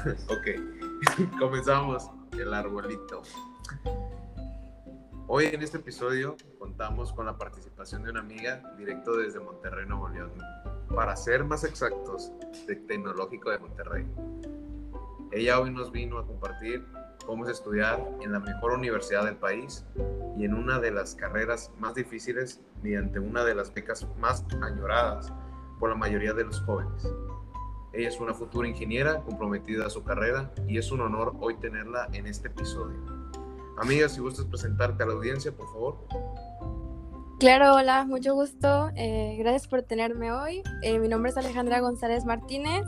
ok, comenzamos el arbolito. Hoy en este episodio contamos con la participación de una amiga directo desde Monterrey, Nuevo León, para ser más exactos, de Tecnológico de Monterrey. Ella hoy nos vino a compartir cómo es estudiar en la mejor universidad del país y en una de las carreras más difíciles mediante una de las becas más añoradas por la mayoría de los jóvenes. Ella es una futura ingeniera comprometida a su carrera y es un honor hoy tenerla en este episodio. Amiga, si gustas presentarte a la audiencia, por favor. Claro, hola, mucho gusto. Eh, gracias por tenerme hoy. Eh, mi nombre es Alejandra González Martínez,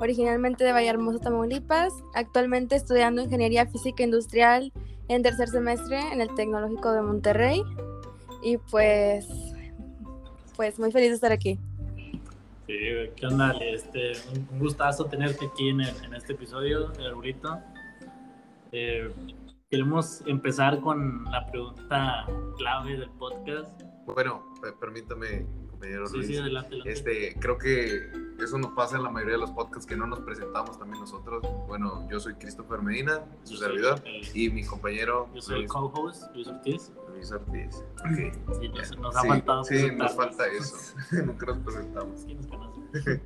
originalmente de Vallehermoso, Tamaulipas, actualmente estudiando Ingeniería Física Industrial en tercer semestre en el Tecnológico de Monterrey. Y pues, pues muy feliz de estar aquí. Sí, ¿qué onda? Este, un gustazo tenerte aquí en, en este episodio de. Eh, queremos empezar con la pregunta clave del podcast. Bueno, permítame, compañero sí, Sí, adelante, Este, creo que eso nos pasa en la mayoría de los podcasts que no nos presentamos también nosotros. Bueno, yo soy Christopher Medina, su servidor, y mi compañero. Yo soy el co-host, Luis Ortiz. Luis Ortiz. Okay. Sí, nos, ha faltado. Sí, nos falta eso. Nunca nos presentamos. Nos.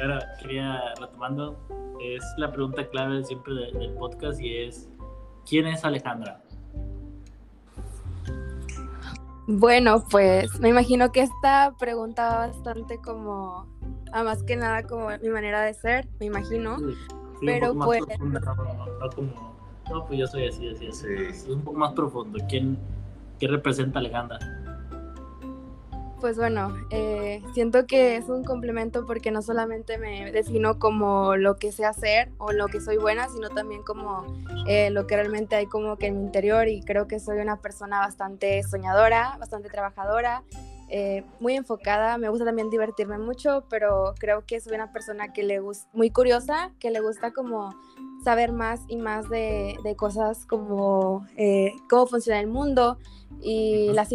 Ahora, quería, retomando, es la pregunta clave siempre del podcast y es ¿Quién es Alejandra? Bueno, pues me imagino que esta pregunta va bastante como, a más que nada como mi manera de ser, me imagino. Sí, pero pues... no, como, no, pues yo soy así, así, así. Es un poco más profundo. ¿Quién, ¿Qué representa Alejandra? Pues bueno, eh, siento que es un complemento porque no solamente me defino como lo que sé hacer o lo que soy buena, sino también como eh, lo que realmente hay como que en mi interior y creo que soy una persona bastante soñadora, bastante trabajadora, eh, muy enfocada, me gusta también divertirme mucho, pero creo que soy una persona que le gusta, muy curiosa, que le gusta como saber más y más de, de cosas como cómo funciona el mundo, y la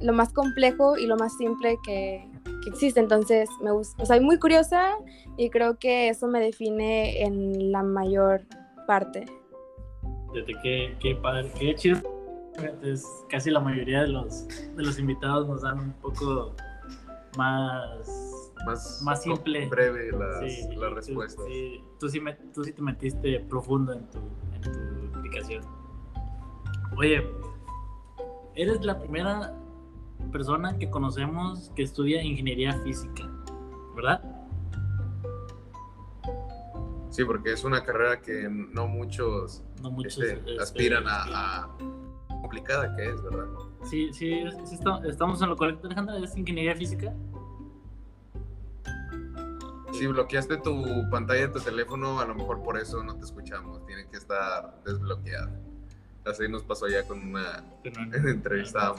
lo más complejo y lo más simple que, que existe. Entonces, me gusta, soy muy curiosa y creo que eso me define en la mayor parte. Desde qué, qué padre, qué chido. Entonces, casi la mayoría de los, de los invitados nos dan un poco más, más, más simple. Breve las, la respuesta. Sí, tú, sí tú sí te metiste profundo en tu, en tu explicación. Oye, eres la primera persona que conocemos que estudia ingeniería física, ¿verdad? Sí, porque es una carrera que no muchos, este, este, aspiran a, complicada que es, ¿verdad? Sí, sí, estamos en lo correcto, Alejandra, ¿es ingeniería física? Si bloqueaste tu pantalla de tu teléfono, a lo mejor por eso no te escuchamos, tiene que estar desbloqueada. Así nos pasó ya con una entrevista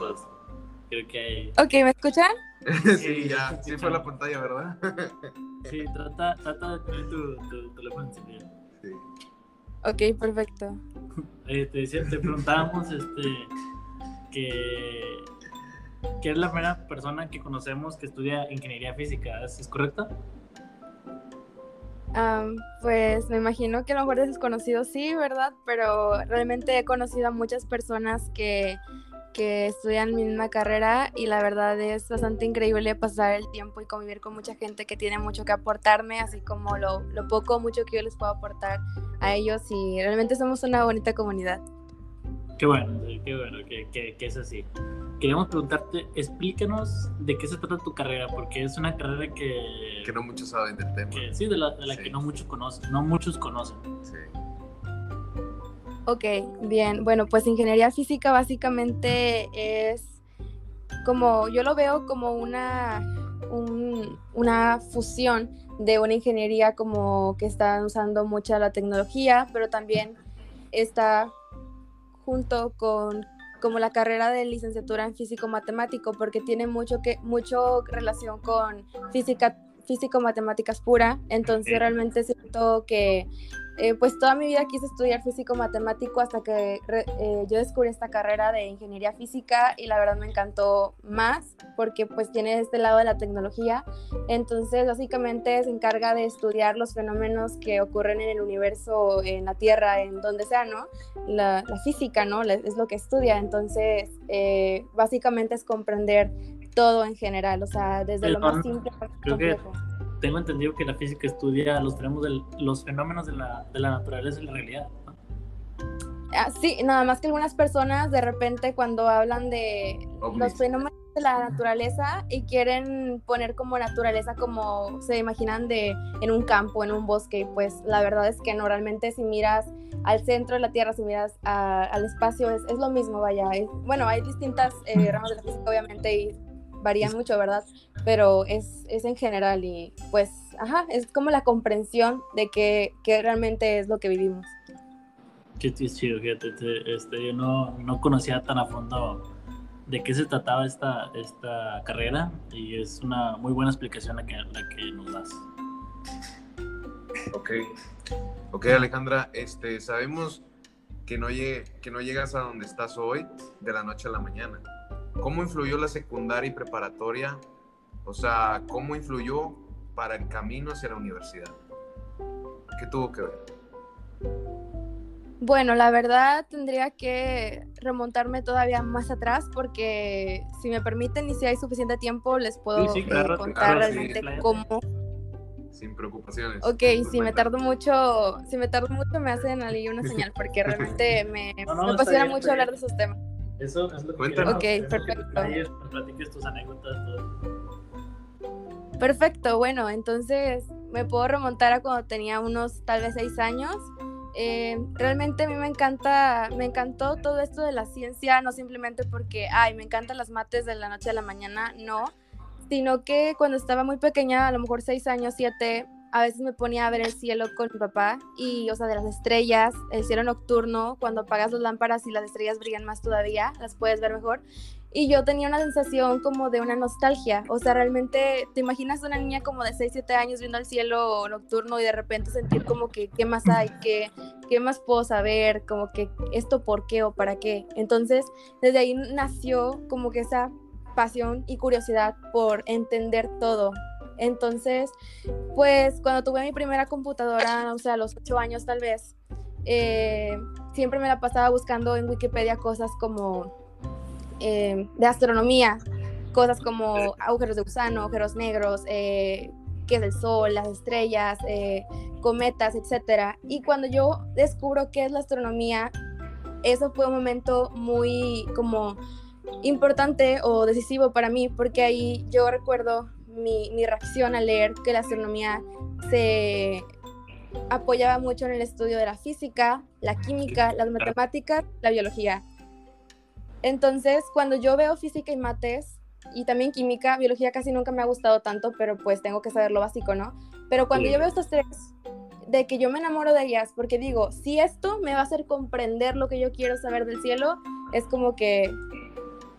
Creo que hay... Ok, ¿me escuchan? sí, ya. Sí fue la pantalla, ¿verdad? sí, trata, trata de tener tu, tu teléfono encendido. Sí. Ok, perfecto. Eh, te, te preguntábamos este, que, que es la primera persona que conocemos que estudia ingeniería física, ¿es correcto? Pues me imagino que a lo mejor es desconocido, sí, ¿verdad? Pero realmente he conocido a muchas personas que, que estudian mi misma carrera y la verdad es bastante increíble pasar el tiempo y convivir con mucha gente que tiene mucho que aportarme, así como lo, lo poco o mucho que yo les puedo aportar a ellos y realmente somos una bonita comunidad. Qué bueno, qué bueno que, que, que es así queríamos preguntarte, explícanos de qué se trata tu carrera, porque es una carrera que... Que no muchos saben del tema. sí, de la, que no muchos conocen, no muchos conocen. Sí. Ok, bien. Bueno, pues ingeniería física básicamente es como, yo lo veo como una, una fusión de una ingeniería como que está usando mucha la tecnología, pero también está junto con como la carrera de licenciatura en físico matemático porque tiene mucho que mucho relación con física físico matemáticas pura. Entonces realmente siento que eh, pues toda mi vida quise estudiar físico matemático hasta que eh, yo descubrí esta carrera de ingeniería física y la verdad me encantó más porque pues tiene este lado de la tecnología. Entonces básicamente se encarga de estudiar los fenómenos que ocurren en el universo, en la Tierra, en donde sea, ¿no? La, física, ¿no? Es lo que estudia. Entonces eh, básicamente es comprender todo en general, o sea, desde lo más simple hasta complejo tengo entendido que la física estudia los, de, los fenómenos de la, de la naturaleza y la realidad. Ah, sí, nada más que algunas personas de repente cuando hablan de los fenómenos de la naturaleza y quieren poner como naturaleza como se imaginan de en un campo, en un bosque, pues la verdad es que no, realmente si miras al centro de la Tierra, si miras al espacio, es, es, lo mismo, vaya. bueno, hay distintas eh, ramas de la física, obviamente, y varían mucho, ¿verdad? Pero es, es, en general y pues, ajá, es como la comprensión de que, que realmente es lo que vivimos. Qué chido, fíjate, este, yo no, no, conocía tan a fondo de qué se trataba esta, esta carrera y es una muy buena explicación la que, la que nos das. Ok, ok Alejandra, este, sabemos que no, llegue, que no llegas a donde estás hoy de la noche a la mañana ¿Cómo influyó la secundaria y preparatoria? O sea, ¿cómo influyó para el camino hacia la universidad? ¿Qué tuvo que ver? Bueno, la verdad tendría que remontarme todavía más atrás porque si me permiten y si hay suficiente tiempo les puedo eh, contar realmente cómo. Sin preocupaciones. Ok, si me tardo mucho, si me tardo mucho me hacen ahí una señal porque realmente me, me apasiona mucho hablar de esos temas. Eso es lo que Cuéntanos. Ok, perfecto. platiques tus anécdotas. Perfecto, bueno, entonces me puedo remontar a cuando tenía unos tal vez seis años. Eh, realmente a mí me encanta, me encantó todo esto de la ciencia, no simplemente porque, ay, me encantan las mates de la noche a la mañana, no, sino que cuando estaba muy pequeña, a lo mejor seis años, siete, a veces me ponía a ver el cielo con mi papá y, o sea, de las estrellas, el cielo nocturno, cuando apagas las lámparas y las estrellas brillan más todavía, las puedes ver mejor. Y yo tenía una sensación como de una nostalgia, o sea, realmente te imaginas una niña como de 6, 7 años viendo el cielo nocturno y de repente sentir como que, ¿qué más hay? ¿Qué, qué más puedo saber? Como que, ¿esto por qué o para qué? Entonces, desde ahí nació como que esa pasión y curiosidad por entender todo, entonces, pues cuando tuve mi primera computadora, o sea, a los ocho años tal vez, eh, siempre me la pasaba buscando en Wikipedia cosas como eh, de astronomía, cosas como agujeros de gusano, agujeros negros, eh, qué es el sol, las estrellas, cometas, etc. Y cuando yo descubro qué es la astronomía, eso fue un momento muy como importante o decisivo para mí, porque ahí yo recuerdo mi, mi reacción al leer que la astronomía se apoyaba mucho en el estudio de la física, la química, las matemáticas, la biología. Entonces, cuando yo veo física y mates, y también química, biología casi nunca me ha gustado tanto, pero pues tengo que saber lo básico, ¿no? Pero cuando yo veo estos tres, de que yo me enamoro de ellas, porque digo, si esto me va a hacer comprender lo que yo quiero saber del cielo, es como que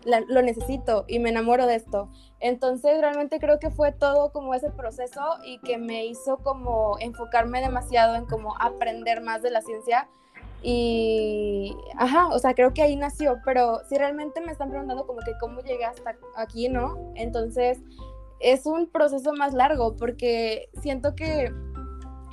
lo necesito y me enamoro de esto. Entonces realmente creo que fue todo como ese proceso y que me hizo como enfocarme demasiado en como aprender más de la ciencia y, ajá, o sea, creo que ahí nació, pero si realmente me están preguntando como que cómo llegué hasta aquí, ¿no? Entonces es un proceso más largo porque siento que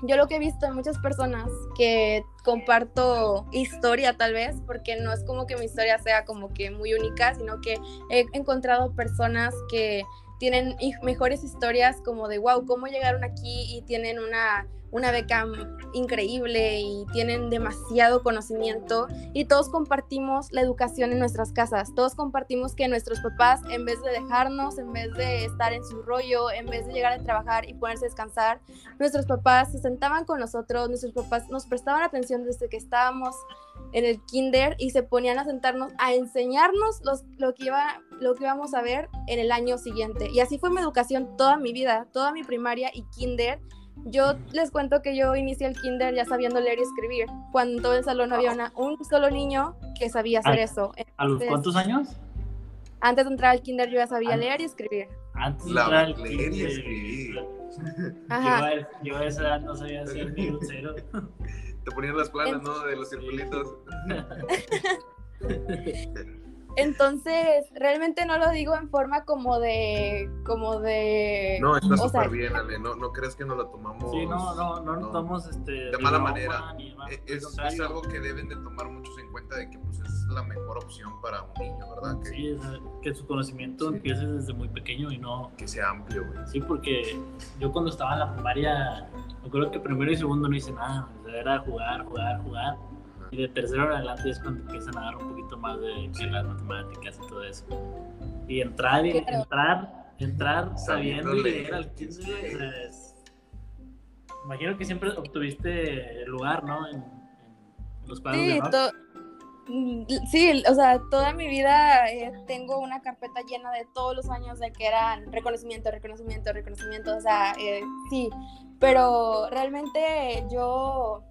yo lo que he visto en muchas personas que comparto historia tal vez, porque no es como que mi historia sea como que muy única, sino que he encontrado personas que tienen mejores historias como de, wow, cómo llegaron aquí y tienen una una beca increíble y tienen demasiado conocimiento y todos compartimos la educación en nuestras casas, todos compartimos que nuestros papás en vez de dejarnos, en vez de estar en su rollo, en vez de llegar a trabajar y ponerse a descansar, nuestros papás se sentaban con nosotros, nuestros papás nos prestaban atención desde que estábamos en el kinder y se ponían a sentarnos a enseñarnos los, lo, que iba, lo que íbamos a ver en el año siguiente. Y así fue mi educación toda mi vida, toda mi primaria y kinder yo les cuento que yo inicié el kinder ya sabiendo leer y escribir, cuando en todo el salón no había una, un solo niño que sabía hacer eso. ¿A los cuántos años? Antes de entrar al kinder yo ya sabía leer y escribir. Antes de entrar al leer y escribir. Ajá. Yo, a esa edad no sabía hacer ni un cero. Te ponían las planas, ¿no? De los circulitos. Entonces, realmente no lo digo en forma como de, como de... No, está súper bien, Ale. No, no crees que nos lo tomamos Sí, no, no, no nos tomamos este, de mala broma manera. ni demás, al Es, algo que deben de tomar muchos en cuenta de que pues es la mejor opción para un niño, ¿verdad? Que, Sí, que su conocimiento Sí. empiece desde muy pequeño y no... que sea amplio, güey. Sí, porque yo cuando estaba en la primaria, me acuerdo que primero y segundo no hice nada, o sea, era jugar, jugar, jugar. Y de tercero en adelante es cuando empiezan a dar un poquito más de que las matemáticas y todo eso. Y entrar, y, Claro. entrar, entrar Sabiendo leer. al 15, güey, o sea, es- Imagino que siempre obtuviste lugar, ¿no? En, en los de Sí, honor. to- mm, sí, o sea, toda mi vida eh, tengo una carpeta llena de todos los años de que eran reconocimiento, reconocimiento, reconocimiento, o sea, eh, sí, pero realmente yo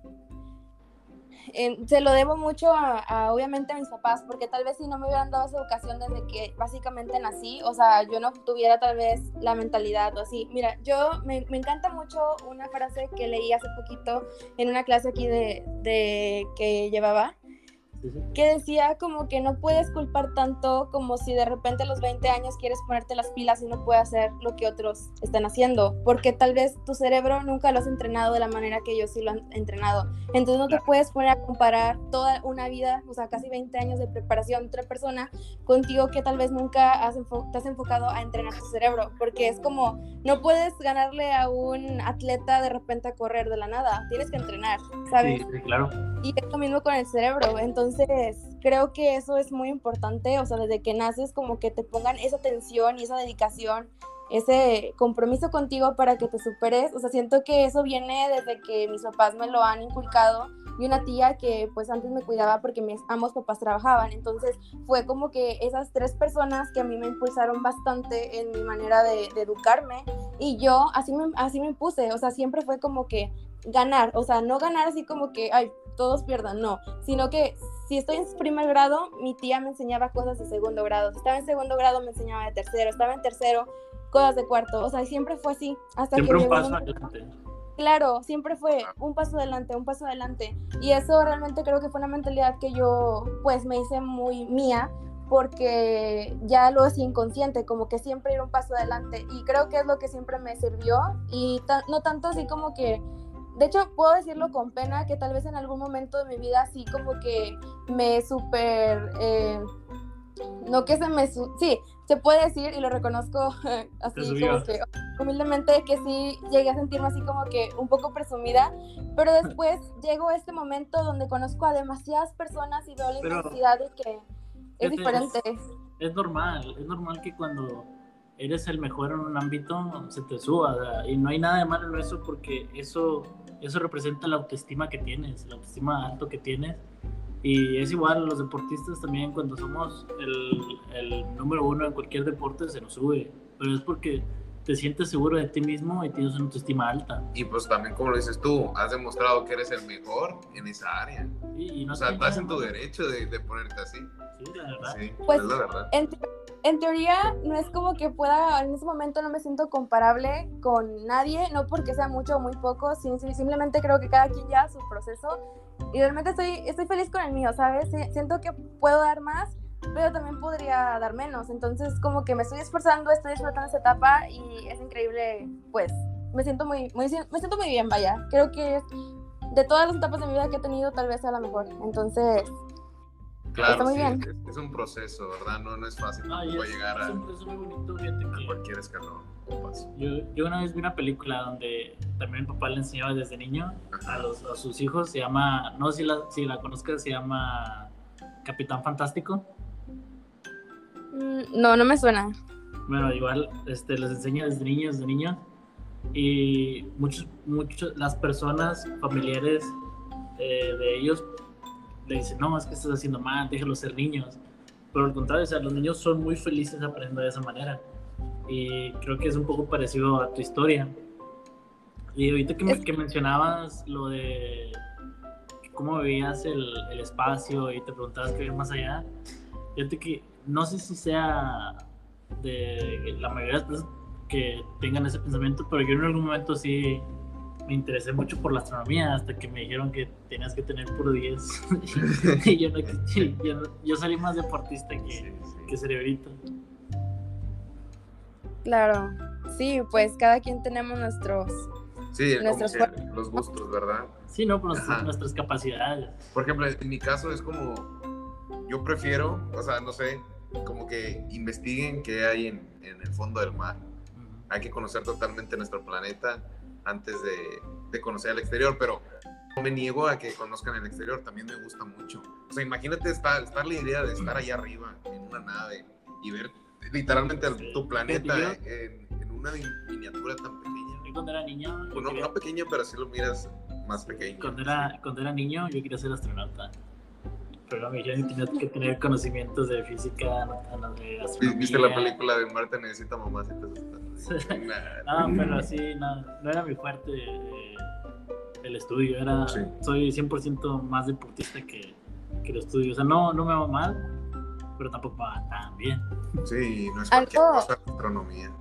eh, se lo debo mucho a, a, obviamente a mis papás, porque tal vez si no me hubieran dado esa educación desde que básicamente nací, o sea, yo no tuviera tal vez la mentalidad o así. Mira, yo me, me encanta mucho una frase que leí hace poquito en una clase aquí de, de que llevaba, Sí, sí. que decía como que no puedes culpar tanto como si de repente a los 20 años quieres ponerte las pilas y no puedes hacer lo que otros están haciendo, porque tal vez tu cerebro nunca lo has entrenado de la manera que ellos sí lo han entrenado. Entonces no te puedes poner a comparar toda una vida, o sea, casi 20 años de preparación de otra persona contigo que tal vez nunca has te has enfocado a entrenar tu cerebro, porque es como, no puedes ganarle a un atleta de repente a correr de la nada, tienes que entrenar, ¿sabes? Sí, sí, claro. Y es lo mismo con el cerebro. Entonces, creo que eso es muy importante. O sea, desde que naces, como que te pongan esa atención y esa dedicación, ese compromiso contigo para que te superes. O sea, siento que eso viene desde que mis papás me lo han inculcado. Y una tía que pues antes me cuidaba porque mis ambos papás trabajaban. Entonces fue como que esas tres personas que a mí me impulsaron bastante en mi manera de, de educarme. Y yo así me, así me impuse. O sea, siempre fue como que ganar. O sea, no ganar así como que, ay, todos pierdan, no, sino que si estoy en primer grado, mi tía me enseñaba cosas de segundo grado, si estaba en segundo grado me enseñaba de tercero, estaba en tercero, cosas de cuarto, o sea, siempre fue así, hasta Siempre que un paso adelante. Claro, siempre fue un paso adelante, un paso adelante. Y eso realmente creo que fue una mentalidad que yo pues me hice muy mía porque ya lo hacía inconsciente, como que siempre ir un paso adelante. Y creo que es lo que siempre me sirvió y no tanto así como que, de hecho puedo decirlo con pena, que tal vez en algún momento de mi vida así como que me súper... eh, no que se me... sí, se puede decir y lo reconozco así como que humildemente que sí llegué a sentirme así como que un poco presumida, pero después llegó este momento donde conozco a demasiadas personas y veo la Pero- inmensidad de que es diferente. Es normal, es normal que cuando eres el mejor en un ámbito se te suba, sea, y no hay nada de malo en eso porque eso, eso representa la autoestima que tienes, la autoestima alto que tienes. Y es igual, los deportistas también cuando somos el, el número uno en cualquier deporte se nos sube, pero es porque te sientes seguro de ti mismo y tienes una autoestima alta. Y pues también, como lo dices tú, has demostrado que eres el mejor en esa área. Y, y no O sea, estás en tu derecho de, de ponerte así. Sí, la verdad. Sí, Pues, es la verdad. En, te- en teoría, no es como que pueda, en ese momento no me siento comparable con nadie, no porque sea mucho o muy poco, sim- simplemente creo que cada quien lleva su proceso y realmente estoy, estoy feliz con el mío, ¿sabes? Si- Siento que puedo dar más, pero también podría dar menos, entonces como que me estoy esforzando, estoy disfrutando esta etapa y es increíble, pues me siento muy, muy me siento muy bien, vaya, creo que de todas las etapas de mi vida que he tenido, tal vez sea la mejor, entonces... Claro, está muy sí, bien. Es, es un proceso, ¿verdad? No, no es fácil Ah, y tampoco es, llegar es a, un proceso muy bonito, fíjate a cualquier escalón. Yo, yo una vez vi una película donde también mi papá le enseñaba desde niño a, los, a sus hijos, se llama, no sé si la, si la conozcas, se llama Capitán Fantástico. Mm, No, no me suena. Bueno, igual este, les enseña desde niños, desde niños. Y muchos, muchos, las personas familiares eh, de ellos le dicen, no, es que estás haciendo mal, déjalos ser niños. Pero al contrario, o sea, los niños son muy felices aprendiendo de esa manera. Y creo que es un poco parecido a tu historia. Y ahorita que, Es- que mencionabas lo de cómo veías el, el espacio y te preguntabas qué ver más allá, fíjate que no sé si sea de la mayoría de las personas que tengan ese pensamiento, pero yo en algún momento sí, me interesé mucho por la astronomía hasta que me dijeron que tenías que tener puro 10. y yo, no, yo, yo, salí más deportista que, que cerebrito. Claro, sí, pues cada quien tenemos nuestros... Sí, nuestros los gustos, ¿verdad? Sí, no, pues nuestras capacidades. Por ejemplo, en mi caso es como, yo prefiero, o sea, no sé, como que investiguen qué hay en, en el fondo del mar. Hay que conocer totalmente nuestro planeta antes de, de conocer el exterior, pero no me niego a que conozcan el exterior, también me gusta mucho. O sea, imagínate estar, estar la idea de estar allá arriba en una nave y ver literalmente tu planeta en, en, una miniatura tan pequeña. Yo cuando era niño... Bueno, no pequeña, pero si lo miras más pequeño. Cuando era, cuando era niño yo quería ser astronauta. Pero me dijeron que tenía que tener conocimientos de física, de astronomía. ¿Viste la película de Marte necesita mamás no, pero sí, no, no era mi fuerte eh, el estudio. Era, Soy 100% más deportista que, que el estudio. O sea, no, no me va mal, pero tampoco va tan bien. Sí, no es cualquier algo, cosa astronomía.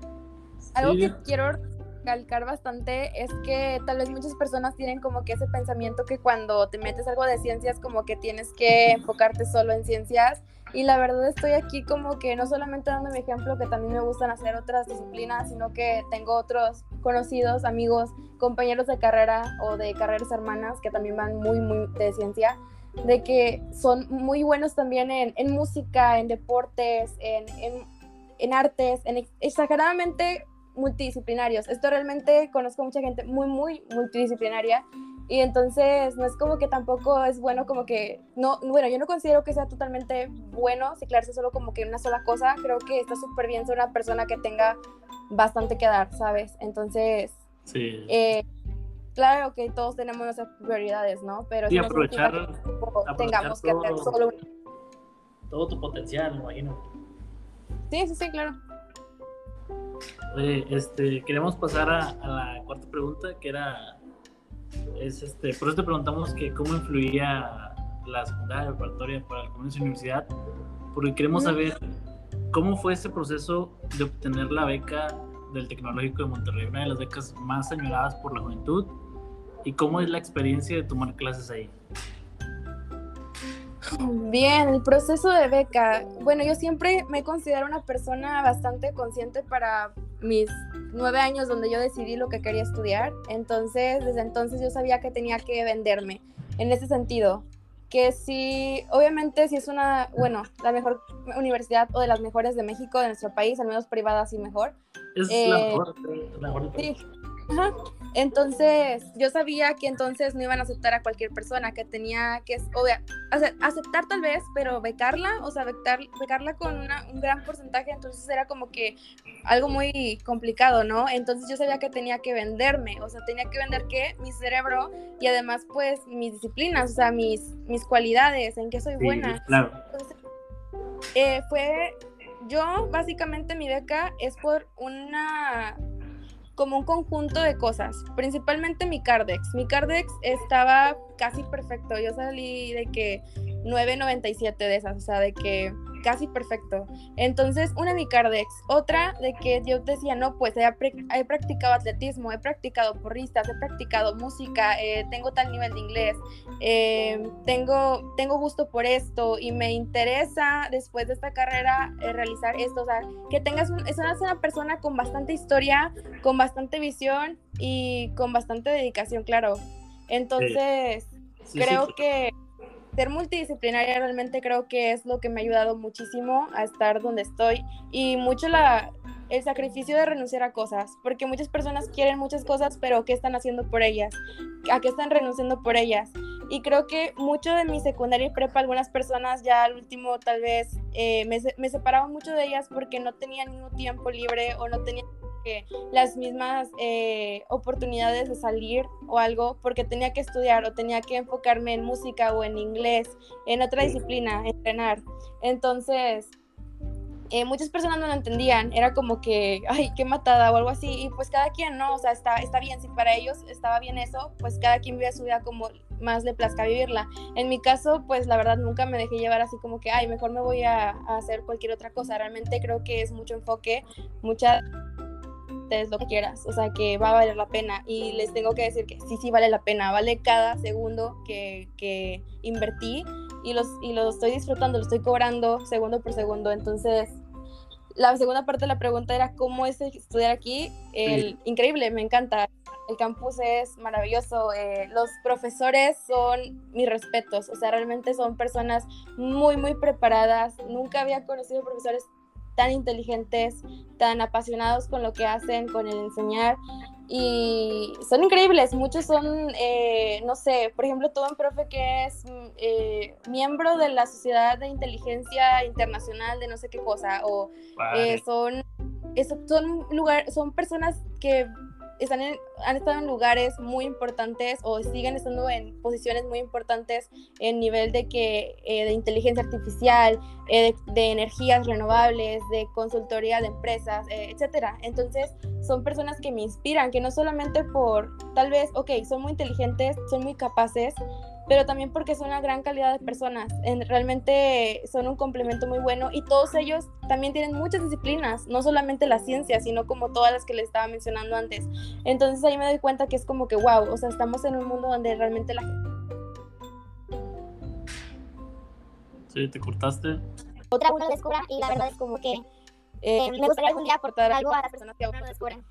Algo que quiero recalcar bastante es que tal vez muchas personas tienen como que ese pensamiento que cuando te metes algo de ciencias como que tienes que enfocarte solo en ciencias. Y la verdad estoy aquí como que no solamente dando mi ejemplo que también me gustan hacer otras disciplinas sino que tengo otros conocidos amigos compañeros de carrera o de carreras hermanas que también van muy muy de ciencia de que son muy buenos también en, en música en deportes en, en, en artes en exageradamente multidisciplinarios. Esto realmente conozco mucha gente muy, muy multidisciplinaria y entonces no es como que tampoco es bueno como que, no, bueno, yo no considero que sea totalmente bueno ciclarse solo como que una sola cosa, creo que está súper bien ser una persona que tenga bastante que dar, ¿sabes? Entonces, sí. Eh, claro que todos tenemos nuestras prioridades, ¿no? Pero sí, aprovechar, tengamos que hacer solo Todo tu potencial, me imagino. Sí, sí, sí, claro. Oye, este, queremos pasar a, la cuarta pregunta, que era, es este, por eso te preguntamos que cómo influía la secundaria preparatoria para el comercio de universidad, porque queremos saber cómo fue ese proceso de obtener la beca del Tecnológico de Monterrey, una de las becas más añoradas por la juventud, y cómo es la experiencia de tomar clases ahí. Bien, el proceso de beca. Bueno, yo siempre me considero una persona bastante consciente para mis nueve años donde yo decidí lo que quería estudiar. Entonces, desde entonces yo sabía que tenía que venderme en ese sentido. Que si, obviamente, si es una, bueno, la mejor universidad o de las mejores de México, de nuestro país, al menos privada, sí mejor. Es la eh, mejor, la mejor. Sí, entonces, yo sabía que entonces no iban a aceptar a cualquier persona, que tenía que, aceptar tal vez, pero becarla, o sea, becarla con un gran porcentaje, entonces era como que algo muy complicado, ¿no? Entonces yo sabía que tenía que venderme, o sea, tenía que vender qué? Mi cerebro y además pues mis disciplinas, o sea, mis, mis cualidades, en qué soy buena. Claro. Eh, fue, yo básicamente mi beca es por una como un conjunto de cosas, principalmente mi Cardex. Mi Cardex estaba casi perfecto. Yo salí de que 9.97 de esas, o sea, de que casi perfecto. Entonces, una mi Cardex, otra de que yo decía, no, pues he, practicado atletismo, he practicado porristas, he practicado música, eh, tengo tal nivel de inglés, eh, tengo, tengo gusto por esto y me interesa después de esta carrera eh, realizar esto, o sea, que tengas, un, es una persona con bastante historia, con bastante visión y con bastante dedicación, claro. Entonces, creo que ser multidisciplinaria realmente creo que es lo que me ha ayudado muchísimo a estar donde estoy y mucho la, el sacrificio de renunciar a cosas, porque muchas personas quieren muchas cosas, pero ¿qué están haciendo por ellas? ¿A qué están renunciando por ellas? Y creo que mucho de mi secundaria y prepa, algunas personas ya al último tal vez eh, me, me separaban mucho de ellas porque no tenían ningún tiempo libre o no tenían las mismas eh, oportunidades de salir o algo porque tenía que estudiar o tenía que enfocarme en música o en inglés, en otra disciplina, entrenar. Entonces, eh, muchas personas no lo entendían, era como que, ay, qué matada o algo así, y pues cada quien, ¿no? O sea, está, está bien, si para ellos estaba bien eso, pues cada quien vive su vida como más le plazca vivirla. En mi caso, pues la verdad nunca me dejé llevar así como que, ay, mejor me voy a, a hacer cualquier otra cosa, realmente creo que es mucho enfoque, mucha disfrutes lo quieras, o sea, que va a valer la pena. Y les tengo que decir que sí, sí vale la pena, vale cada segundo que, que invertí y, los, y lo estoy disfrutando, lo estoy cobrando segundo por segundo. Entonces, la segunda parte de la pregunta era cómo es estudiar aquí. El, Increíble, me encanta. El campus es maravilloso. Eh, los profesores son mis respetos. O sea, realmente son personas muy, muy preparadas. Nunca había conocido profesores tan inteligentes, tan apasionados con lo que hacen, con el enseñar. Y son increíbles, muchos son, eh, no sé, por ejemplo, todo un profe que es eh, miembro de la Sociedad de Inteligencia Internacional de no sé qué cosa, o eh, son, son, lugar, son personas que están han estado en lugares muy importantes o siguen estando en posiciones muy importantes en nivel de que eh, de inteligencia artificial, eh, de, energías renovables, de consultoría de empresas, eh, etcétera. Entonces son personas que me inspiran, que no solamente por tal vez, ok, son muy inteligentes, son muy capaces, pero también porque son una gran calidad de personas. realmente son un complemento muy bueno y todos ellos también tienen muchas disciplinas, no solamente la ciencia, sino como todas las que les estaba mencionando antes. Entonces ahí me doy cuenta que es como que, wow, o sea, estamos en un mundo donde realmente la gente... Sí, te cortaste. Otra descubra y la verdad es como que eh, me gustaría algún día aportar algo a las personas que aún no descubren.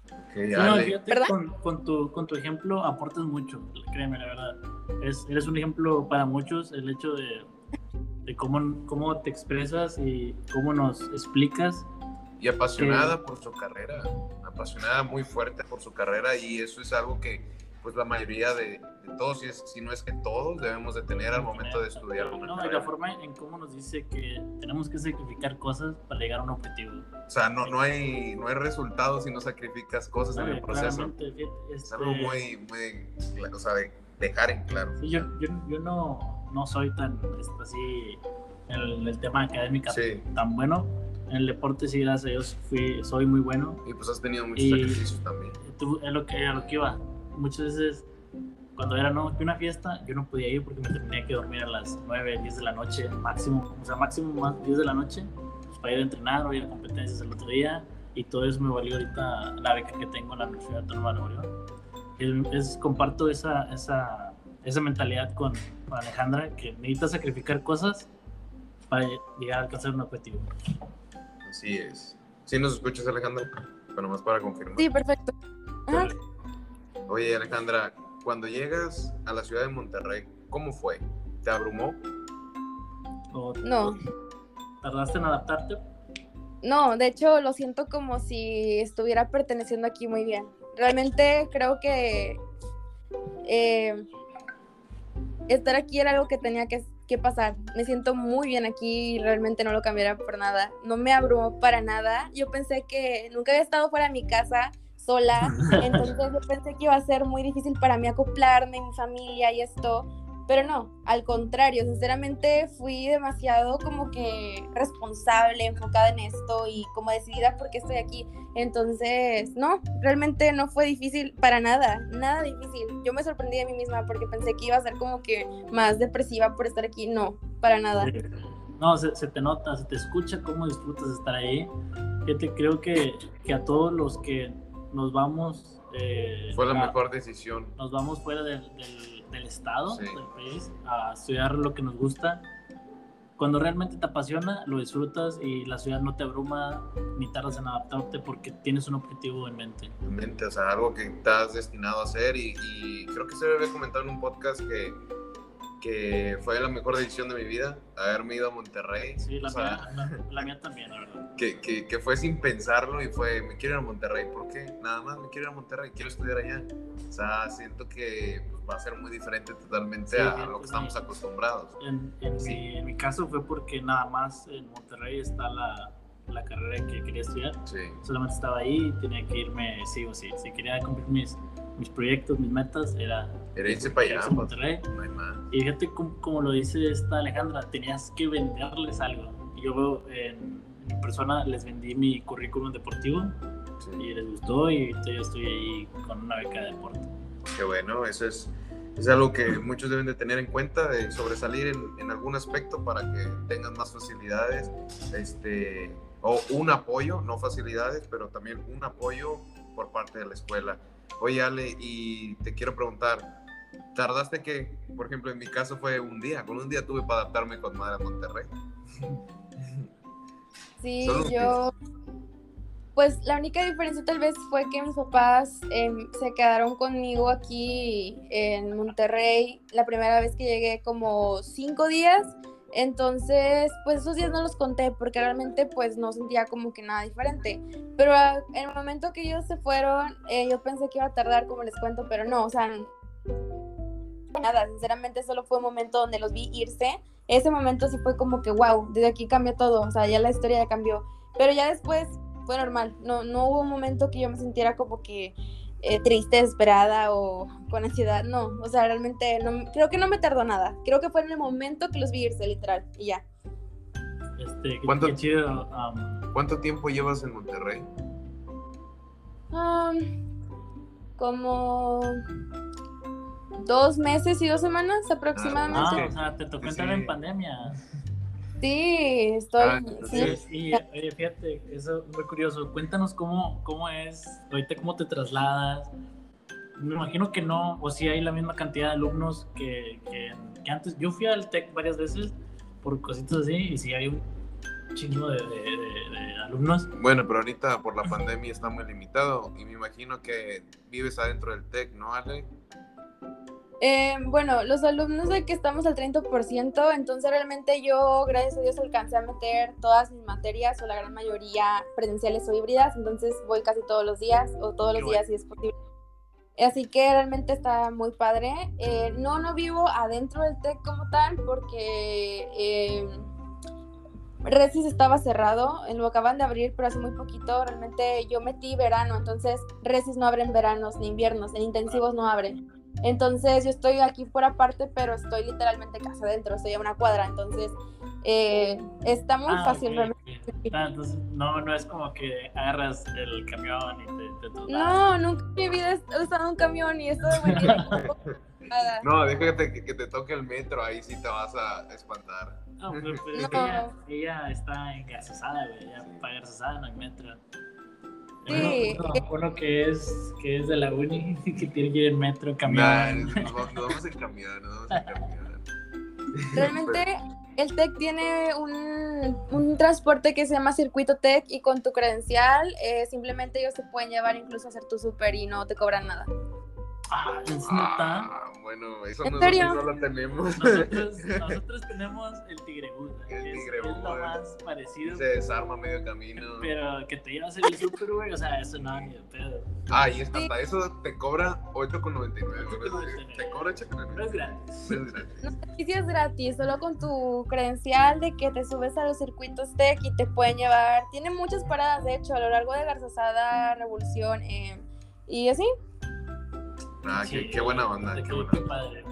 con, con, tu, con tu ejemplo aportas mucho, créeme, la verdad. Es, eres un ejemplo para muchos el hecho de, de cómo, cómo te expresas y cómo nos explicas. Y apasionada por su carrera, apasionada muy fuerte por su carrera y eso es algo que pues la mayoría de, todos, si, si, no es que todos, debemos de tener al momento de estudiar una No, y la forma en cómo nos dice que tenemos que sacrificar cosas para llegar a un objetivo. O sea, no, no, hay, no hay resultados si no sacrificas cosas en el proceso. Es algo este muy, muy, o sea, de dejar en claro. Sí, yo, yo, yo no, no soy tan este, así en el, tema académico tan bueno. En el deporte, sí, gracias a Dios, fui, soy muy bueno. Y pues has tenido muchos sacrificios también. Tú, es lo que, a lo que iba muchas veces cuando era no, una fiesta, yo no podía ir porque me tenía que dormir a las 9, 10 de la noche máximo, o sea, máximo más 10 de la noche, pues, para ir a entrenar o ir a competencias el otro día, y todo eso me valió ahorita la beca que tengo en la Universidad Autónoma de Nuevo León. Es, comparto esa, esa, esa mentalidad con, con, Alejandra, que necesita sacrificar cosas para llegar a alcanzar un objetivo. Así es. ¿Sí nos escuchas, Alejandra? Bueno, más para confirmar. Sí, perfecto. Oye, Alejandra, cuando llegas a la ciudad de Monterrey, ¿cómo fue? ¿Te abrumó? no. ¿Tardaste en adaptarte? No, de hecho lo siento como si estuviera perteneciendo aquí muy bien. Realmente creo que eh, estar aquí era algo que tenía que, que, pasar. Me siento muy bien aquí y realmente no lo cambiaría por nada. No me abrumó para nada. Yo pensé que nunca había estado fuera de mi casa sola, entonces yo pensé que iba a ser muy difícil para mí acoplarme, mi familia y esto, pero no, al contrario, sinceramente fui demasiado como que responsable, enfocada en esto y como decidida porque estoy aquí. Entonces, no, realmente no fue difícil para nada, nada difícil. Yo me sorprendí de mí misma porque pensé que iba a ser como que más depresiva por estar aquí. No, para nada. No, se, te nota, se te escucha cómo disfrutas estar ahí. Yo te creo que, que a todos los que nos vamos... Eh, Fue la mejor decisión. Nos vamos fuera del, del, estado, del país, a estudiar lo que nos gusta. Cuando realmente te apasiona, lo disfrutas y la ciudad no te abruma ni tardas en adaptarte porque tienes un objetivo en mente. En mente, o sea, algo que estás destinado a hacer y, y creo que se debe comentar en un podcast que que fue la mejor decisión de mi vida, haberme ido a Monterrey. Sí, la, mía, la, mía, también, la verdad. Que, que, que, fue sin pensarlo y fue, me quiero ir a Monterrey, ¿por qué? Nada más, me quiero ir a Monterrey, quiero estudiar allá. O sea, siento que pues, va a ser muy diferente totalmente a, lo que estamos acostumbrados. En, en, mi, en, mi, caso fue porque nada más en Monterrey está la, la carrera que quería estudiar. Solamente estaba ahí, tenía que irme sí o sí. Si quería cumplir mis mis proyectos, mis metas, era... Era irse para allá. Pues, Monterrey. Y fíjate como, lo dice esta Alejandra, tenías que venderles algo. Yo en, en persona les vendí mi currículum deportivo y les gustó y yo estoy ahí con una beca de deporte. Qué bueno, eso es, es algo que muchos deben de tener en cuenta, de sobresalir en, en algún aspecto para que tengan más facilidades, este, o un apoyo, no facilidades, pero también un apoyo por parte de la escuela. Oye, Ale, y te quiero preguntar, ¿tardaste que, por ejemplo, en mi caso fue un día? Con un día tuve para adaptarme con Madre Monterrey. Sí, yo... Pues la única diferencia tal vez fue que mis papás em, se quedaron conmigo aquí en Monterrey la primera vez que llegué como cinco días. Entonces, pues esos días no los conté porque realmente pues no sentía como que nada diferente. Pero en el momento que ellos se fueron, eh, yo pensé que iba a tardar como les cuento, pero no, o sea, nada, sinceramente solo fue un momento donde los vi irse. Ese momento sí fue como que, wow, desde aquí cambió todo, o sea, ya la historia ya cambió. Pero ya después fue normal. No, no hubo un momento que yo me sintiera como que eh, triste, desesperada o con ansiedad. No, o sea, realmente no, creo que no me tardó nada. Creo que fue en el momento que los vi irse, literal, y ya. Este, ¿Cuánto, qué chido, um, ¿Cuánto tiempo llevas en Monterrey? Um, como dos meses y dos semanas aproximadamente. Ah, o sea, te tocó entrar Sí. en pandemia. Sí, estoy. Ah, sí. sí. Y, oye, fíjate, eso es muy curioso. Cuéntanos cómo, cómo es, ahorita cómo te trasladas. Me imagino que no, o si hay la misma cantidad de alumnos que, que, que antes. Yo fui al TEC varias veces por cositas así, y si hay un chingo de, de- de- de alumnos. Bueno, pero ahorita por la pandemia está muy limitado y me imagino que vives adentro del TEC, ¿no, Ale? Eh, bueno, los alumnos de que estamos al 30%, entonces realmente yo, gracias a Dios, alcancé a meter todas mis materias o la gran mayoría presenciales o híbridas, entonces voy casi todos los días o todos Qué los días si es posible. Así que realmente está muy padre. Eh, no, no vivo adentro del TEC como tal porque eh, Resis estaba cerrado, lo acaban de abrir, pero hace muy poquito. Realmente yo metí verano, entonces Resis no abre en veranos ni inviernos, en intensivos no abre. Entonces yo estoy aquí por aparte, pero estoy literalmente casa adentro, estoy a una cuadra, entonces eh, está muy Ah, fácil. Ah, entonces, no, no es como que agarras el camión y te, te. No, nunca en mi vida he usado un camión y esto de nada. No, déjate que, que te toque el metro, ahí sí te vas a espantar. No, pero, pero es que No. ella, ella está engarzosada, güey. Ella Sí. para engarzosada no hay metro. Sí. Uno, uno- uno que es que es de la uni, que tiene que ir en metro, Nah, camión. nos, vamos, nos vamos en camión, nos vamos en camión. Realmente el TEC tiene un, un transporte que se llama Circuito TEC y con tu credencial eh, simplemente ellos te pueden llevar incluso a hacer tu súper y no te cobran nada. Ah, es. Ah, bueno, eso ¿En nosotros serio? no lo tenemos. Nosotros, nosotros tenemos el tigrebús, güey, El que es, lo más parecido. Se desarma medio camino. Pero que te llevas en el súper, güey, o sea, eso no, ni de pedo. Ah, y hasta eso te cobra 8,99. $8,99. Te cobra No es 8,99. gratis. Es gratis. No es gratis, solo con tu credencial de que te subes a los circuitos TEC y te pueden llevar. Tiene muchas paradas, de hecho, a lo largo de Garzazada, Revolución eh, y así. Ah, qué, Sí, qué buena onda, qué- qué buena qué padre.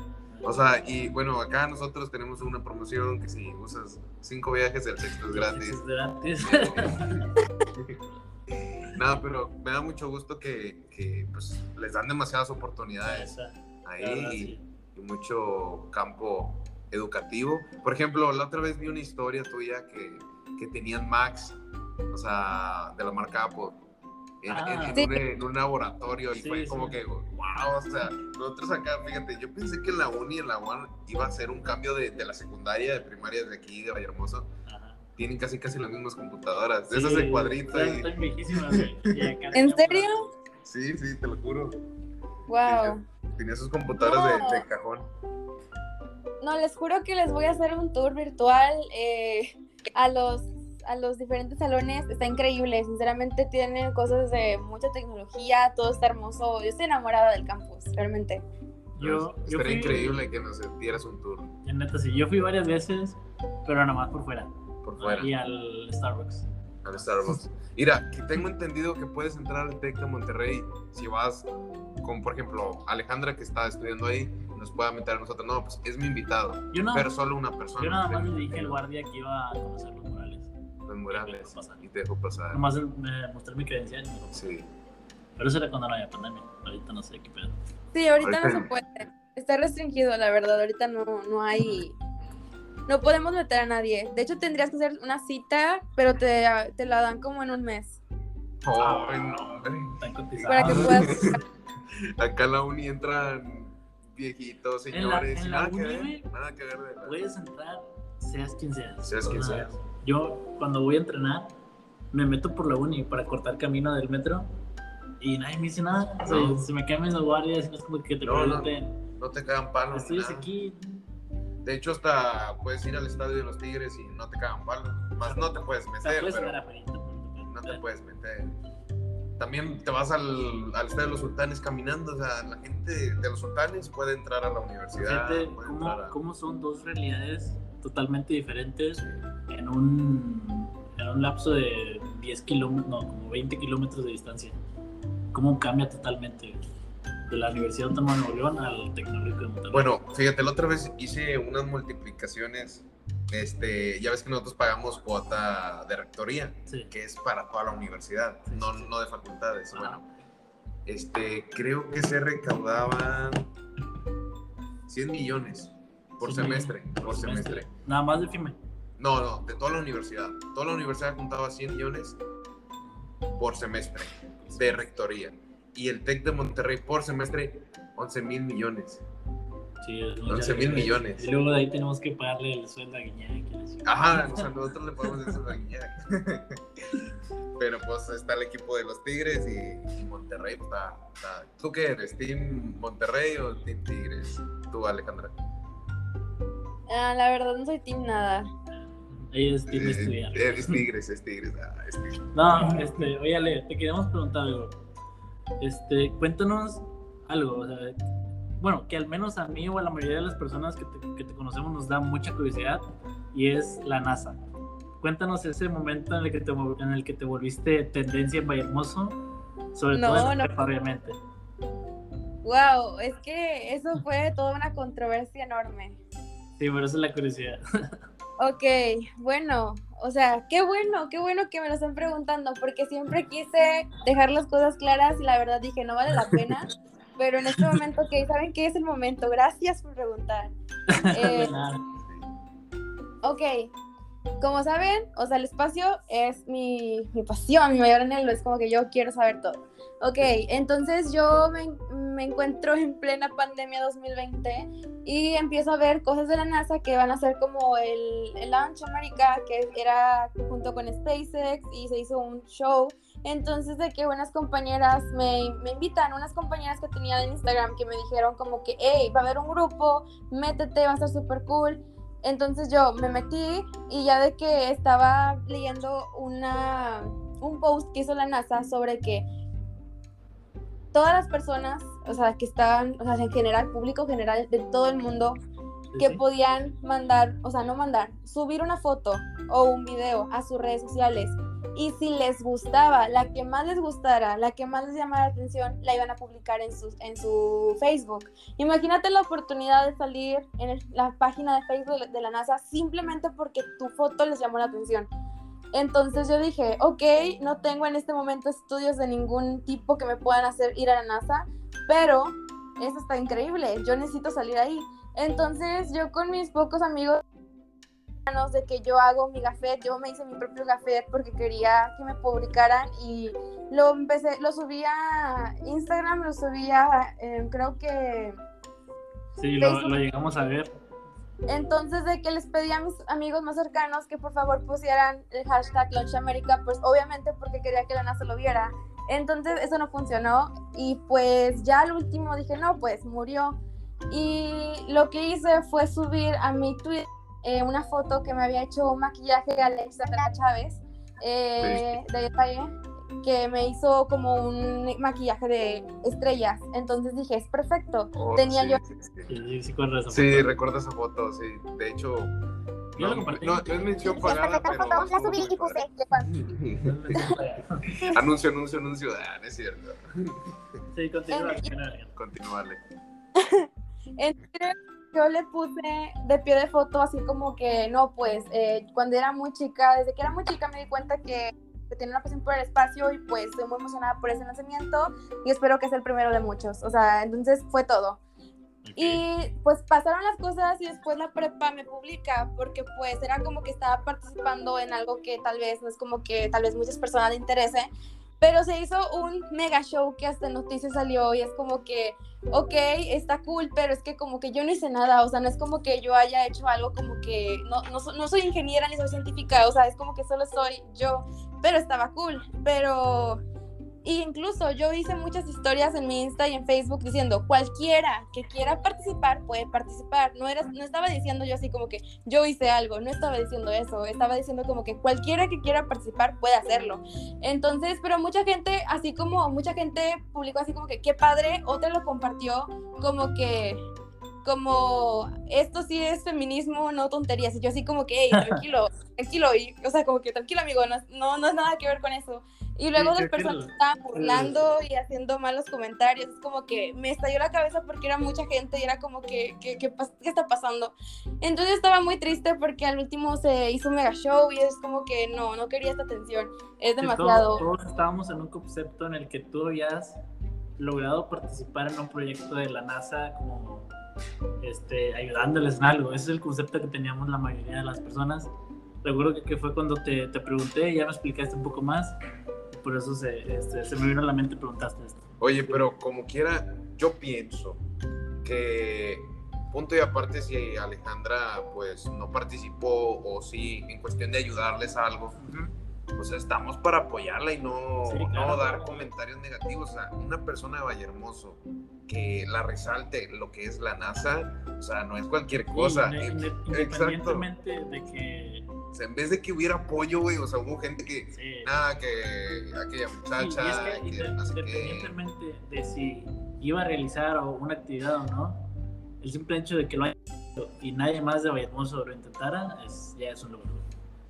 O sea, y bueno, acá nosotros tenemos una promoción que si usas cinco viajes, el sexto es gratis. Es gratis. Nada, pero me da mucho gusto que, que, pues, les dan demasiadas oportunidades Esa, ahí verdad, y, sí. y mucho campo educativo. Por ejemplo, la otra vez vi una historia tuya que, que tenían Max, o sea, de la marca Apple. En, Ah. en- Sí. un, en un laboratorio y Sí, fue sí. como que, wow, o sea, nosotros acá, fíjate, yo pensé que en la uni, en la UAN, iba a ser un cambio de, de la secundaria, de primaria de aquí, de Vallehermoso. Ajá. Tienen casi casi las mismas computadoras, Sí, esas de cuadrito están- y... Están viejísimas, ¿En serio? Sí, sí, te lo juro. Wow. Tenía sus computadoras No. de, de cajón. No, les juro que les voy a hacer un tour virtual eh, a los a los diferentes salones. Está increíble, sinceramente tienen cosas de mucha tecnología, todo está hermoso. Yo estoy enamorada del campus, realmente. Yo, yo Estaría fui, increíble que nos dieras un tour En neta, sí. Yo fui varias veces, pero nada más por fuera. por fuera. Y al Starbucks. al Starbucks. Mira, que tengo entendido que puedes entrar al TEC de Monterrey si vas con, por ejemplo, Alejandra que está estudiando ahí, nos pueda meter a nosotros. No, pues es mi invitado, Yo, no, pero solo una persona. yo nada más le dije al guardia que iba a conocer los murales. Y te dejo pasar. Nomás me mostré mi credencial y me dijo, Sí. Pero eso era cuando no había pandemia. Ahorita no sé qué pedo. Sí, ahorita no Ahorita- se puede. Está restringido, la verdad. Ahorita no, no hay. No podemos meter a nadie. De hecho, tendrías que hacer una cita, pero te, te la dan como en un mes. Ay, no, hombre. Están cotizados. Para que puedas. Acá en la uni entran viejitos, En la- señores. en la nada que uni, ver, nada que ver. de la- Puedes entrar, seas quien seas. Seas quien seas. Yo, cuando voy a entrenar, me meto por la uni para cortar camino del metro y nadie me dice nada. O sea, No. se me cambian los guardias y no es como que te No, no. pregunten, No te cagan palos. ni ¿estudias nada. aquí? De hecho, hasta puedes ir al estadio de los Tigres y no te cagan palos. Más no te puedes meter, puedes pero pero no te puedes meter. También te vas al, al estadio de los sultanes caminando. O sea, la gente de los sultanes puede entrar a la universidad. Puede cómo, a- cómo son dos realidades totalmente diferentes en un, en un lapso de 10 kilómetros, no, como 20 kilómetros de distancia. Cómo cambia totalmente de la Universidad Autónoma de Nuevo León al Tecnológico de Monterrey. Bueno, fíjate, la otra vez hice unas multiplicaciones. Este, ya ves que nosotros pagamos cuota de rectoría, sí. que es para toda la universidad, Sí, no, sí, no de facultades. Bueno, este, creo que se recaudaban 100 millones por semestre, por semestre. Nada más de FIME. No, no, de toda la universidad. Toda la universidad juntaba 100 millones por semestre de rectoría. Y el TEC de Monterrey por semestre, 11 mil millones. Sí, es 11 mil millones. Y luego de ahí tenemos que pagarle el sueldo a Guiñac. Ajá, o sea, nosotros le podemos decir a Guiñac. Pero pues está el equipo de los Tigres y, y Monterrey pues, está, está- ¿Tú qué eres? ¿Team Monterrey o Team Tigres? Tú, Alejandra. Ah, la verdad no soy team nada. Ella es team Eh, estudiar. Es Tigres, es Tigres. ah, es Tigres. No, este, oye, Ale, te queríamos preguntar algo. Este, cuéntanos algo, o sea, bueno, que al menos a mí o a la mayoría de las personas que te, que te conocemos nos da mucha curiosidad y es la NASA. Cuéntanos ese momento en el que te, en el que te volviste tendencia en Vallehermoso, sobre No, todo en no. la prepa, obviamente. Wow, es que eso fue toda una controversia enorme. Sí, por eso es la curiosidad. Ok, bueno, o sea, qué bueno, qué bueno que me lo están preguntando, porque siempre quise dejar las cosas claras y la verdad dije, no vale la pena, pero en este momento, ok, ¿saben qué es el momento? Gracias por preguntar. Eh, ok, como saben, o sea, el espacio es mi, mi pasión, mi mayor anhelo, es como que yo quiero saber todo. Ok, entonces yo me, me encuentro en plena pandemia 2020 y empiezo a ver cosas de la NASA que van a ser como el, el Launch America, que era junto con SpaceX y se hizo un show. Entonces de que unas compañeras me, me invitan, unas compañeras que tenía en Instagram que me dijeron como que, hey, va a haber un grupo, métete, va a estar súper cool. Entonces yo me metí y ya de que estaba leyendo una, un post que hizo la NASA sobre que todas las personas, o sea, que estaban, o sea, en general, público general de todo el mundo, que podían mandar, o sea, no mandar, subir una foto o un video a sus redes sociales. Y si les gustaba, la que más les gustara, la que más les llamara la atención, la iban a publicar en su, en su Facebook. Imagínate la oportunidad de salir en la página de Facebook de la NASA simplemente porque tu foto les llamó la atención. Entonces yo dije, ok, no tengo en este momento estudios de ningún tipo que me puedan hacer ir a la NASA, pero eso está increíble, yo necesito salir ahí. Entonces yo con mis pocos amigos de que yo hago mi gafet, yo me hice mi propio gafet porque quería que me publicaran y lo empecé, lo subí a Instagram, lo subí a, eh, creo que Sí, lo, llegamos a ver. entonces de que les pedí a mis amigos más cercanos que por favor pusieran el hashtag Launch America, pues obviamente porque quería que la NASA lo viera. Entonces eso no funcionó y pues ya al último dije, no, pues murió. Y lo que hice fue subir a mi Twitter eh, una foto que me había hecho un maquillaje de Alexandra Chávez eh, de detalle que me hizo como un maquillaje de estrellas. Entonces dije, es perfecto. Oh, Tenía sí, yo sí, sí. Sí, sí, sí, esa Sí, foto. recuerdo esa foto, sí. De hecho, Yo la no, compartí. no, no es mención Es pagada, perfecta pero... foto, la subí y puse. anuncio, anuncio, anuncio. Ah, no es cierto. Sí. Continuarle. Entonces yo le puse de pie de foto así como que, no, pues eh, cuando era muy chica, desde que era muy chica me di cuenta que, tenía una pasión por el espacio y pues estoy muy emocionada por ese lanzamiento y espero que sea el primero de muchos. O sea, entonces fue todo. Y pues pasaron las cosas y después la prepa me publica porque pues era como que estaba participando en algo que tal vez no es como que tal vez muchas personas le interese. Pero se hizo un mega show que hasta noticias salió y es como que, ok, está cool, pero es que como que yo no hice nada, o sea, no es como que yo haya hecho algo como que, no, no, no soy ingeniera ni soy científica, o sea, es como que solo soy yo, pero estaba cool, pero y incluso yo hice muchas historias en mi Insta y en Facebook diciendo, cualquiera que quiera participar puede participar. No, era, no estaba diciendo yo así como que yo hice algo, no estaba diciendo eso, estaba diciendo como que cualquiera que quiera participar puede hacerlo. Entonces, pero mucha gente, así como mucha gente publicó así como que qué padre, otra lo compartió como que como esto sí es feminismo, no tonterías. Y yo así como que, hey, tranquilo, tranquilo, y, o sea, como que tranquilo amigo, no, no, no es nada que ver con eso. Y luego dos personas estaban burlando y haciendo malos comentarios. Es como que me estalló la cabeza porque era mucha gente y era como que, ¿qué, qué, está pasando? Entonces estaba muy triste porque al último se hizo un mega show y es como que no, no quería esta atención. Es demasiado. todos, estábamos en un concepto en el que tú habías logrado participar en un proyecto de la NASA como este, ayudándoles en algo. Ese es el concepto que teníamos la mayoría de las personas. Recuerdo que, que fue cuando te, te pregunté y ya me explicaste un poco más por eso se, este, se me vino a la mente preguntaste esto. Oye, pero como quiera, yo pienso que punto y aparte si Alejandra pues no participó o si en cuestión de ayudarles a algo, pues estamos para apoyarla y no, no dar comentarios negativos. O sea, una persona de Vallehermoso que la resalte lo que es la NASA, o sea, no es cualquier cosa. independientemente de que o sea, en vez de que hubiera apoyo, güey, o sea, hubo gente que, nada, que aquella muchacha, independientemente de si iba a realizar una actividad o no, el simple hecho de que lo haya hecho y nadie más de Vallehermoso lo intentara, es, ya es un logro.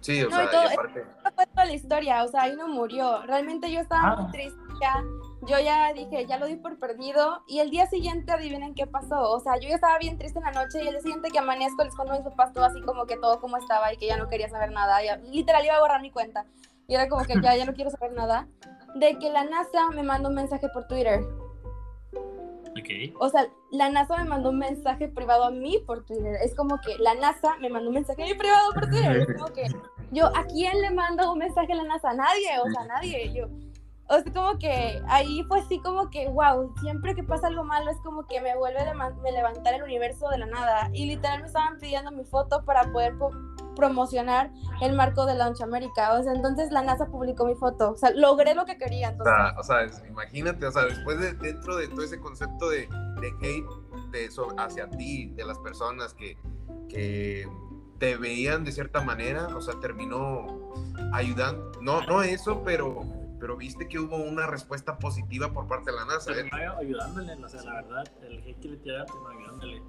Sí, o sea, y aparte... fue toda la historia, o sea, ahí no murió. Realmente yo estaba muy ah. triste ya yo ya dije, ya lo di por perdido. Y el día siguiente, adivinen qué pasó. O sea, yo ya estaba bien triste en la noche y el día siguiente que amanezco les cuento a mis papás todo así como que todo como estaba y que ya no quería saber nada. Ya, literal iba a borrar mi cuenta. Y era como que ya, ya no quiero saber nada. De que la NASA me mandó un mensaje por Twitter. Okay. O sea, la NASA me mandó un mensaje privado a mí por Twitter. Es como que la NASA me mandó un mensaje a mí privado por Twitter. Es como que yo, ¿a quién le mando un mensaje a la NASA? Nadie, o sea, nadie. Yo, o sea, como que ahí fue así como que, wow, siempre que pasa algo malo es como que me vuelve a levantar el universo de la nada. Y literal me estaban pidiendo mi foto para poder promocionar el marco de Launch America. O sea, entonces la NASA publicó mi foto. O sea, logré lo que quería. Entonces. O sea, imagínate, o sea, después de dentro de todo ese concepto de, de hate de eso hacia ti, de las personas que, que te veían de cierta manera, o sea, terminó ayudando. No, no eso, pero pero viste que hubo una respuesta positiva por parte de la NASA. ¿eh? ayudándole, o sea, la verdad, el hate que le tiraron, ayudándole.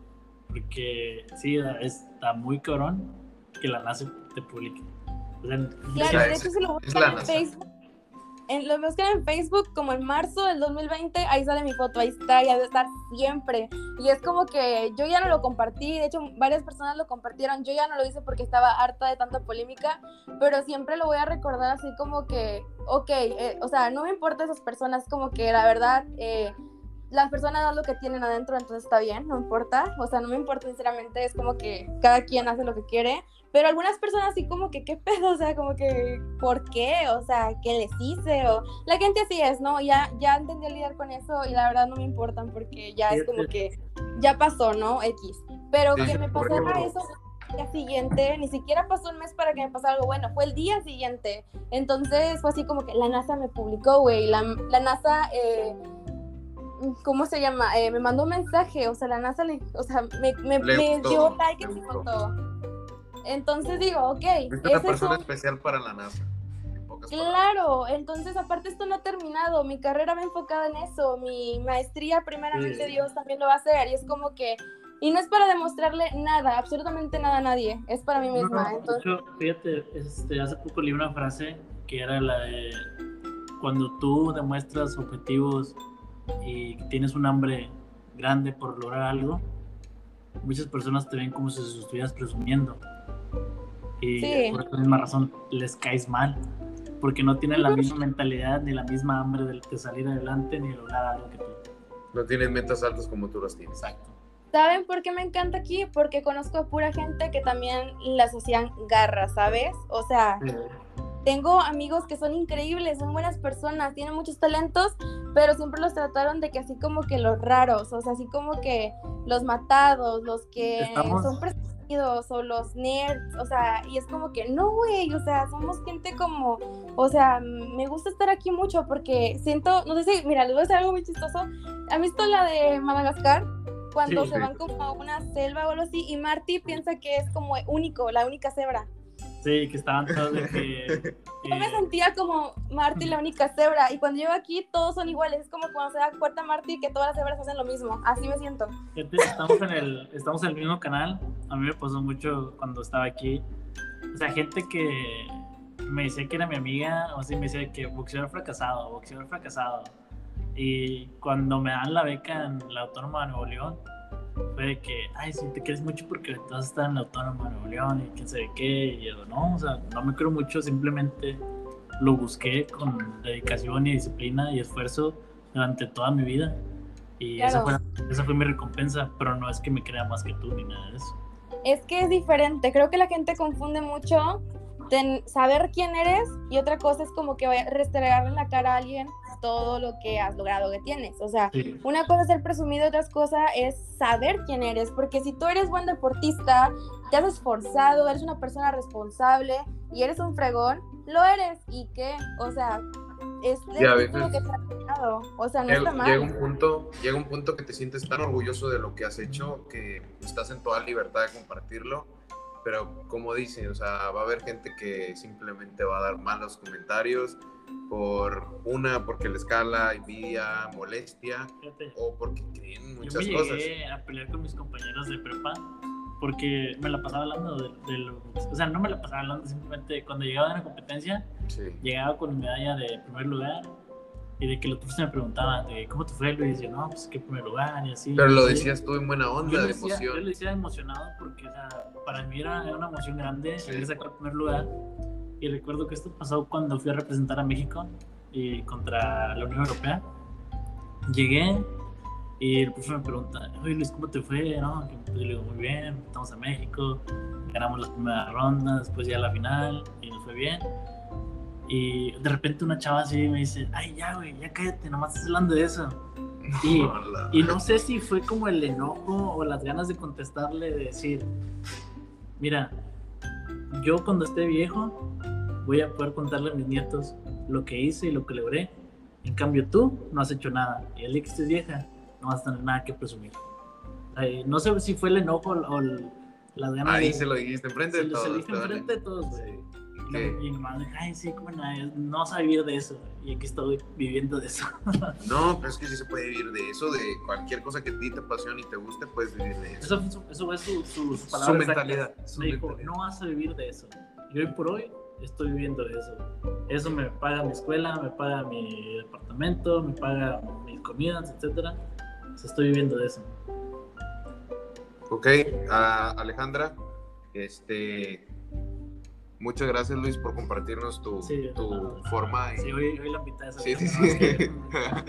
Porque sí, está muy cabrón que la NASA te publique. claro, de hecho se lo buscan en Facebook. En, lo buscan en Facebook como en marzo del 2020, ahí sale mi foto, ahí está, ya debe estar siempre. Y es como que yo ya no lo compartí, de hecho varias personas lo compartieron, yo ya no lo hice porque estaba harta de tanta polémica, pero siempre lo voy a recordar así como que, ok, eh, o sea, no me importa esas personas, como que la verdad... Eh, las personas dan lo que tienen adentro, entonces está bien, no importa. O sea, no me importa sinceramente, es como que cada quien hace lo que quiere. Pero algunas personas así como que, ¿qué pedo? O sea, como que, ¿por qué? O sea, ¿qué les hice? O la gente así es, ¿no? Ya, ya entendí a lidiar con eso y la verdad no me importan porque ya es como que ya pasó, ¿no? X. Pero que me pasara eso el día siguiente, ni siquiera pasó un mes para que me pasara algo bueno, fue el día siguiente. Entonces fue así como que la NASA me publicó, güey. La, la NASA... Eh, ¿cómo se llama? Eh, me mandó un mensaje, o sea, la NASA le, o sea, me, me, me dio like en mi foto. Entonces digo, ok. Es una persona especial para la NASA. Claro, entonces aparte esto no ha terminado, mi carrera va enfocada en eso, mi maestría primeramente Dios también lo va a hacer y es como que, y no es para demostrarle nada, absolutamente nada a nadie, es para mí misma. entonces... fíjate, este, hace poco leí una frase que era la de, cuando tú demuestras objetivos y tienes un hambre grande por lograr algo, muchas personas te ven como si se estuvieras presumiendo. Y por esa misma razón les caes mal, porque no tienen la misma mentalidad ni la misma hambre de, salir adelante ni de lograr algo que tú. No tienen metas altas como tú las tienes. Exacto. ¿Saben por qué me encanta aquí? Porque conozco a pura gente que también las hacían garras, ¿sabes? O sea, tengo amigos que son increíbles, son buenas personas, tienen muchos talentos, pero siempre los trataron de que así como que los raros, o sea, así como que los matados, los que son presumidos o los nerds, o sea, y es como que no, güey, o sea, somos gente como, o sea, me gusta estar aquí mucho porque siento, no sé si, mira, les voy a decir algo muy chistoso. ¿Han visto la de Madagascar? Cuando se van como a una selva o algo así, y Marty piensa que es como único, la única cebra. Sí, que estaban todos de que... Yo me sentía como Marty la única cebra y cuando llego aquí todos son iguales. Es como cuando se da cuenta Marty que todas las cebras hacen lo mismo. Así me siento. Estamos en, el, estamos en el mismo canal. A mí me pasó mucho cuando estaba aquí. O sea, gente que me decía que era mi amiga, o sí me decía que boxeador fracasado, boxeador fracasado. Y cuando me dan la beca en la Autónoma de Nuevo León, fue de que, ay, sí, te quieres mucho porque vas a estar en la Autónoma de Nuevo León y quién sabe qué. Y yo, no, o sea, no me creo mucho, simplemente lo busqué con dedicación y disciplina y esfuerzo durante toda mi vida. Y esa, fue, esa fue mi recompensa, pero no es que me crea más que tú ni nada de eso. Es que es diferente, creo que la gente confunde mucho saber quién eres y otra cosa es como que restregarle en la cara a alguien todo lo que has logrado que tienes. O sea, una cosa es ser presumido, otra cosa es saber quién eres, porque si tú eres buen deportista, te has esforzado, eres una persona responsable y eres un fregón, lo eres. ¿Y qué? O sea, es lo que te ha O sea, no llega, está mal. Llega un, punto, llega un punto que te sientes tan orgulloso de lo que has hecho que estás en toda libertad de compartirlo pero como dicen, o sea, va a haber gente que simplemente va a dar malos comentarios por una, porque les cala envidia, molestia, o porque creen muchas Yo me cosas. Llegué a pelear con mis compañeros de prepa porque me la pasaba hablando de, lo, o sea, no me la pasaba hablando, simplemente cuando llegaba a una competencia, llegaba con medalla de primer lugar y de que los profesores me preguntaban de cómo te fue, Luis, y yo, no, pues qué primer lugar y así. Pero lo decías tú en buena onda, de emoción. Yo lo decía emocionado porque, o sea, para mí era, una emoción grande sí. sacar el primer lugar. Y recuerdo que esto pasó cuando fui a representar a México y contra la Unión Europea. Llegué y el profesor me pregunta, oye Luis, ¿cómo te fue? No, yo le digo, muy bien, estamos a México, ganamos las primeras rondas, después ya la final y nos fue bien. Y de repente una chava así me dice, ay, ya, güey, ya cállate, nomás estás hablando de eso. Y, y, no sé si fue como el enojo o las ganas de contestarle, de decir, mira, yo cuando esté viejo voy a poder contarle a mis nietos lo que hice y lo que logré. En cambio tú no has hecho nada. Y el día que estés vieja no vas a tener nada que presumir. no sé si fue el enojo o las ganas Ahí se lo dijiste enfrente de todos. Se lo dije enfrente de todos, güey. Y mi madre, ay, sí, ¿cómo no? No vas a vivir de eso. Y aquí estoy viviendo de eso. no, pero es que sí se puede vivir de eso, de cualquier cosa que a ti te apasione y te guste, puedes vivir de eso. Eso, eso fue su, su, su, su mentalidad. me dijo, no vas a vivir de eso. Y hoy por hoy estoy viviendo de eso. Eso me paga mi escuela, me paga mi departamento, me paga mis comidas, etcétera. estoy viviendo de eso. Ok, uh, Alejandra, este, Muchas gracias Luis por compartirnos tu, tu forma. Y... Sí, hoy, hoy la mitad Sí, sí, sí.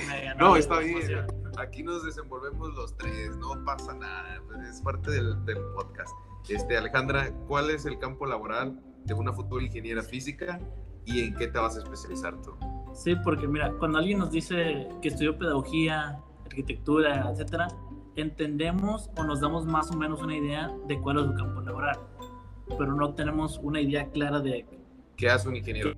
no, está bien. Aquí nos desenvolvemos los tres, no pasa nada, es parte del, del, podcast. Este, Alejandra, ¿cuál es el campo laboral de una futura ingeniera física y en qué te vas a especializar tú? Sí, porque mira, cuando alguien nos dice que estudió pedagogía, arquitectura, etcétera, entendemos o nos damos más o menos una idea de cuál es su campo laboral pero no tenemos una idea clara de qué hace un ingeniero.